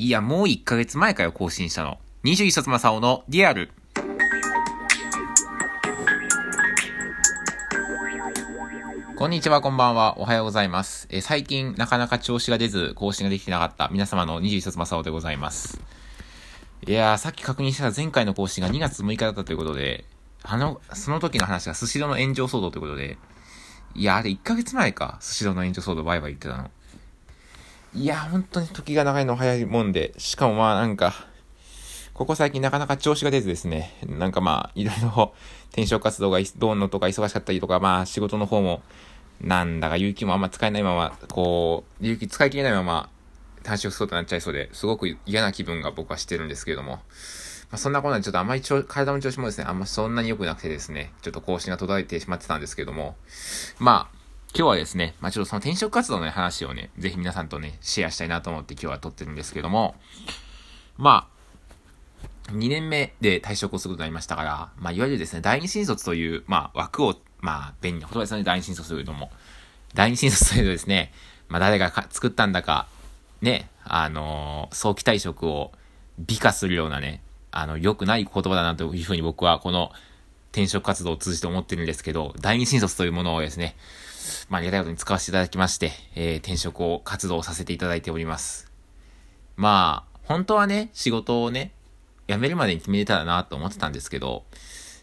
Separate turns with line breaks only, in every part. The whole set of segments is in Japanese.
いや、もう1ヶ月前かよ、更新したの。21冊正雄のリアル。こんにちは、こんばんは。おはようございます。え最近、なかなか調子が出ず、更新ができてなかった皆様の21冊正雄でございます。いやー、さっき確認した前回の更新が2月6日だったということで、あの、その時の話がスシロの炎上騒動ということで、いや、あれ1ヶ月前か、スシロの炎上騒動バイバイ言ってたの。いや、本当に時が長いの早いもんで、しかもまあなんか、ここ最近なかなか調子が出ずですね、なんかまあ、いろいろ 転職活動がどうのとか忙しかったりとか、まあ仕事の方も、なんだか勇気もあんま使えないまま、こう、勇気使い切れないまま、短縮そうとなっちゃいそうで、すごく嫌な気分が僕はしてるんですけれども、まあ、そんなことでちょっとあまり体の調子もですね、あんまそんなに良くなくてですね、ちょっと更新が途絶えてしまってたんですけれども、まあ、今日はですね、まあ、ちょっとその転職活動の話をね、ぜひ皆さんとね、シェアしたいなと思って今日は撮ってるんですけども、まあ、2年目で退職をすることになりましたから、まあ、いわゆるですね、第二新卒という、まあ、枠を、まあ、便利な言葉ですね、第二新卒というのも。第二新卒というとですね、まあ、誰が作ったんだか、ね、あのー、早期退職を美化するようなね、あの、良くない言葉だなというふうに僕はこの転職活動を通じて思ってるんですけど、第二新卒というものをですね、まあ、ありがたいことに使わせていただきまして、えー、転職を活動させていただいております。まあ、本当はね、仕事をね、辞めるまでに決めれたらなと思ってたんですけど、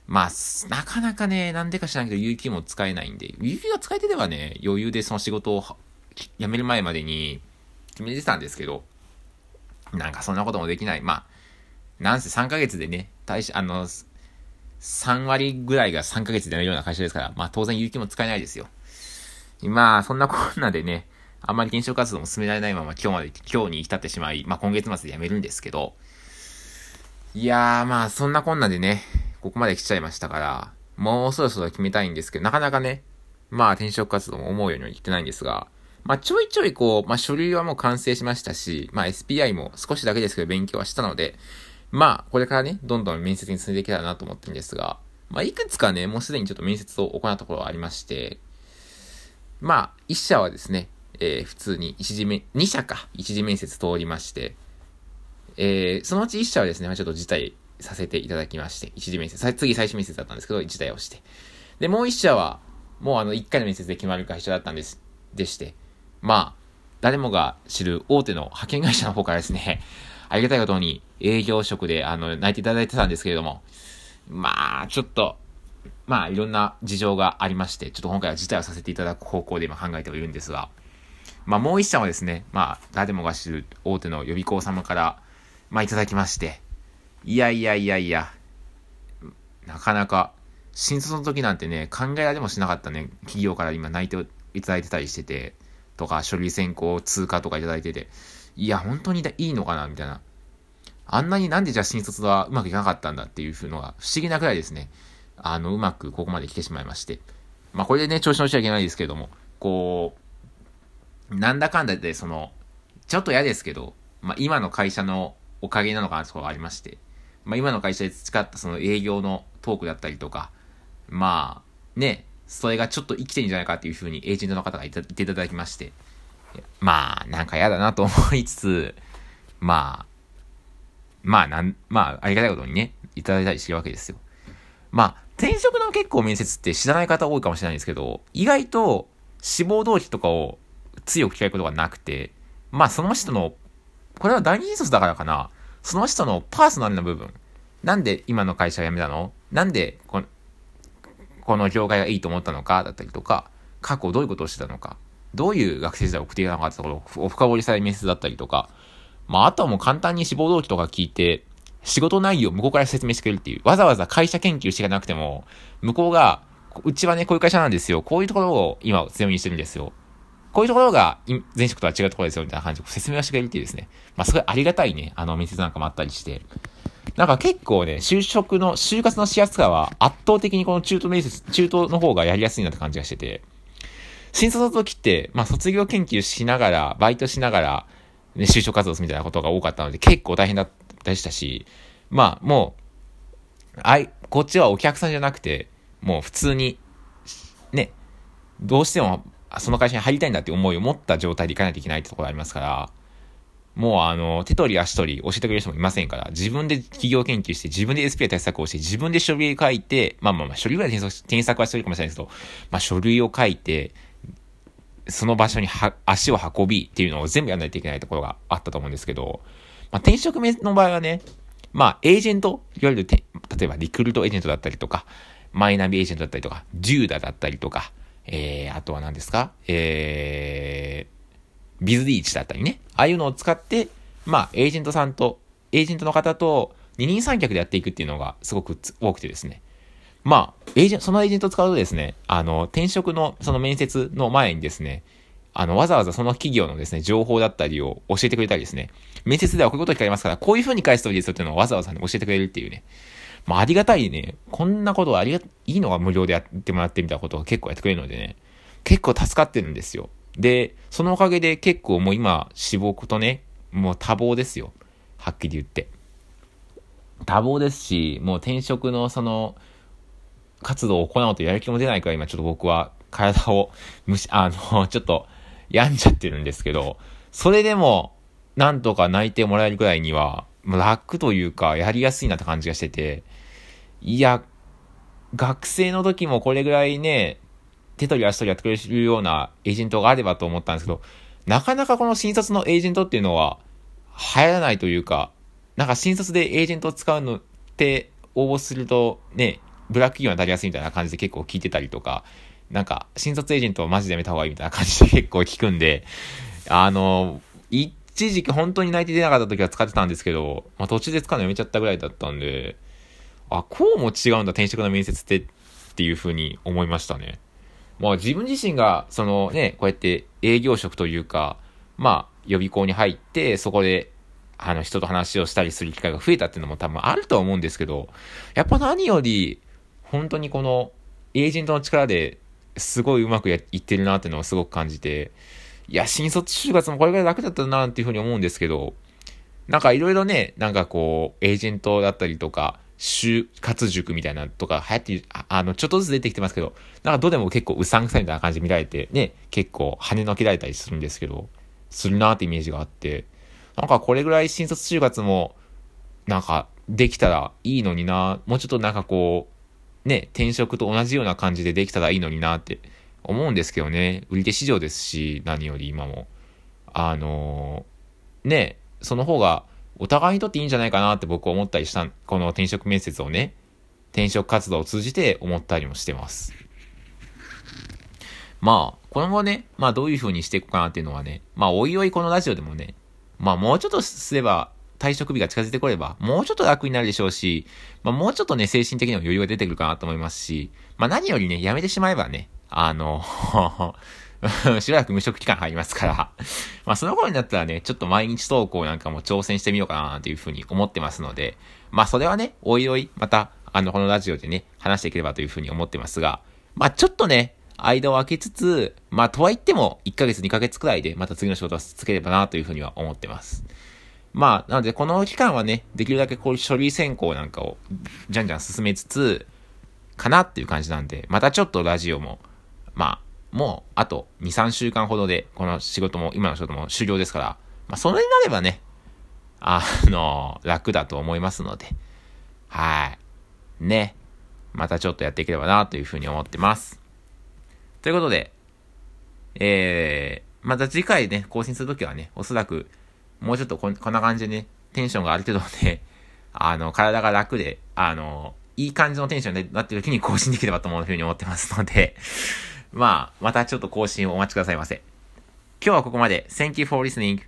まあ、なかなかね、なんでか知らんけど、有給も使えないんで、有給が使えてればね、余裕でその仕事を辞める前までに決めてたんですけど、なんかそんなこともできない。まあ、なんせ3ヶ月でね、大し、あの、3割ぐらいが3ヶ月でやるような会社ですから、まあ当然有給も使えないですよ。まあ、そんなこんなでね、あんまり検証活動も進められないまま今日まで、今日に至ってしまい、まあ今月末で辞めるんですけど、いやーまあそんなこんなでね、ここまで来ちゃいましたから、もうそろそろ決めたいんですけど、なかなかね、まあ転職活動も思うようにはいってないんですが、まあちょいちょいこう、まあ書類はもう完成しましたし、まあ SPI も少しだけですけど勉強はしたので、まあこれからね、どんどん面接に進んでいけたらなと思ってるんですが、まあいくつかね、もうすでにちょっと面接を行ったところはありまして、まあ、1社はですね、えー、普通に一次面、2社か、一次面接通りまして、えー、そのうち1社はですね、まあ、ちょっと辞退させていただきまして、一次面接、次最終面接だったんですけど、辞退をして。で、もう1社は、もうあの、1回の面接で決まる会社だったんです、でして、まあ、誰もが知る大手の派遣会社の方からですね、ありがたいことに営業職で、あの、泣いていただいてたんですけれども、まあ、ちょっと、まあ、いろんな事情がありまして、ちょっと今回は辞退をさせていただく方向で今考えてはいるんですが、まあ、もう一社はですね、まあ、誰もが知る大手の予備校様から、まあ、いただきまして、いやいやいやいや、なかなか、新卒の時なんてね、考えられもしなかったね、企業から今泣いていただいてたりしてて、とか、書類選考通過とかいただいてて、いや、本当にいいのかなみたいな。あんなになんでじゃあ新卒はうまくいかなかったんだっていうのが不思議なくらいですね。あの、うまくここまで来てしまいまして。まあ、これでね、調子乗っちゃいけないですけれども、こう、なんだかんだで、その、ちょっと嫌ですけど、まあ、今の会社のおかげなのかなとこがありまして、まあ、今の会社で培ったその営業のトークだったりとか、まあ、ね、それがちょっと生きてんじゃないかっていうふうにエージェントの方が言っていただきまして、まあ、なんか嫌だなと思いつつ、まあ、まあ、なん、まあ、ありがたいことにね、いただいたりしてるわけですよ。まあ、転職の結構面接って知らない方多いかもしれないんですけど、意外と志望動機とかを強く聞かれることがなくて、まあその人の、これは第二卒だからかな、その人のパーソナルな部分。なんで今の会社を辞めたの？なんでこの、この業界がいいと思ったのか？だったりとか、過去どういうことをしてたのか、どういう学生時代を送っていたのかってところを深掘りされる面接だったりとか、まああとはもう簡単に志望動機とか聞いて、仕事内容を向こうから説明してくれるっていう。わざわざ会社研究していなくても、向こうが、うちはね、こういう会社なんですよ。こういうところを今強みにしてるんですよ。こういうところが前職とは違うところですよ、みたいな感じで説明をしてくれるっていうですね。まあ、すごいありがたいね、あの、面接なんかもあったりして。なんか結構ね、就職の、就活のしやすさは圧倒的にこの中途面接、中途の方がやりやすいなって感じがしてて。新卒の時って、まあ、卒業研究しながら、バイトしながら、ね、就職活動するみたいなことが多かったので、結構大変だったでしたし、まあ、もう、あい、こっちはお客さんじゃなくて、もう普通に、ね、どうしても、その会社に入りたいんだって思いを持った状態で行かないといけないってところありますから、もうあの、手取り足取り教えてくれる人もいませんから、自分で企業研究して、自分で SPI 対策をして、自分で書類書いて、まあまあまあ、書類ぐらい添削はしてるかもしれないですけど、まあ書類を書いて、その場所に足を運びっていうのを全部やらないといけないところがあったと思うんですけど、まあ転職目の場合はね、まあエージェント、いわゆる例えばリクルートエージェントだったりとか、マイナビエージェントだったりとか、デューダだったりとか、えー、あとは何ですかえー、ビズリーチだったりね。ああいうのを使って、まあ、エージェントさんと、エージェントの方と二人三脚でやっていくっていうのがすごく多くてですね。まあ、エージェント、そのエージェントを使うとですね、あの、転職のその面接の前にですね、あの、わざわざその企業のですね、情報だったりを教えてくれたりですね、面接ではこういうこと聞かれますから、こういう風に返すといいですよっていうのをわざわざ、ね、教えてくれるっていうね。まあ、ありがたいね、こんなことありが、いいのが無料でやってもらってみたことを結構やってくれるのでね、結構助かってるんですよ。で、そのおかげで結構もう今、志望とね、もう多忙ですよ。はっきり言って。多忙ですし、もう転職のその、活動を行うとやる気も出ないから今ちょっと僕は体をむし、あの、ちょっと病んじゃってるんですけど、それでも、なんとか泣いてもらえるくらいには、楽というか、やりやすいなって感じがしてて、いや、学生の時もこれぐらいね、手取り足取りやってくれるようなエージェントがあればと思ったんですけど、なかなかこの新卒のエージェントっていうのは流行らないというか、なんか新卒でエージェントを使うのって応募するとね、ブラック企業になりやすいみたいな感じで結構聞いてたりとか、なんか新卒エージェントをマジでやめた方がいいみたいな感じで結構聞くんで、あの、一時期本当に泣いて出なかった時は使ってたんですけど、まあ途中で使うのやめちゃったぐらいだったんで、あ、こうも違うんだ転職の面接ってっていう風に思いましたね。まあ自分自身が、そのね、こうやって営業職というか、まあ予備校に入って、そこで、あの人と話をしたりする機会が増えたっていうのも多分あると思うんですけど、やっぱ何より、本当にこのエージェントの力ですごいうまくいってるなっていうのをすごく感じて、いや、新卒就活もこれぐらい楽だったなっていうふうに思うんですけど、なんかいろいろね、なんかこう、エージェントだったりとか、就活塾みたいなとか流行ってあ、あの、ちょっとずつ出てきてますけど、なんかどうでも結構うさんくさいみたいな感じ見られて、ね、結構跳ねのけられたりするんですけど、するなってイメージがあって、なんかこれぐらい新卒就活も、なんかできたらいいのにな、もうちょっとなんかこう、ね、転職と同じような感じでできたらいいのになって思うんですけどね、売り手市場ですし、何より今も。あのー、ね、その方がお互いにとっていいんじゃないかなって僕は思ったりした、この転職面接をね、転職活動を通じて思ったりもしてます。まあ、今後ね、まあどういう風にしていこうかなっていうのはね、まあおいおいこのラジオでもね、まあもうちょっとすれば退職日が近づいてこれば、もうちょっと楽になるでしょうし、まあもうちょっとね、精神的にも余裕が出てくるかなと思いますし、まあ何よりね、やめてしまえばね、あの しばらく無職期間入りますからまあその頃になったらね、ちょっと毎日投稿なんかも挑戦してみようかなというふうに思ってますので、まあそれはね、おいおい、また、あの、このラジオでね、話していければというふうに思ってますが、まあちょっとね、間を空けつつ、まあとはいっても1ヶ月2ヶ月くらいでまた次の仕事を続ければなというふうには思ってます。まあ、なのでこの期間はね、できるだけこういう書類選考なんかをじゃんじゃん進めつつ、かなっていう感じなんで、またちょっとラジオもまあ、もう、あと2、3週間ほどで、この仕事も、今の仕事も終了ですから、まあ、それになればね、あの、楽だと思いますので、はい。ね。またちょっとやっていければな、というふうに思ってます。ということで、えー、また次回ね、更新するときはね、おそらく、もうちょっとこんな感じでね、テンションがある程度ね、あの、体が楽で、あの、いい感じのテンションになってる時に更新できればと思うふうに思ってますので、まあ、またちょっと更新をお待ちくださいませ。今日はここまで。Thank you for listening.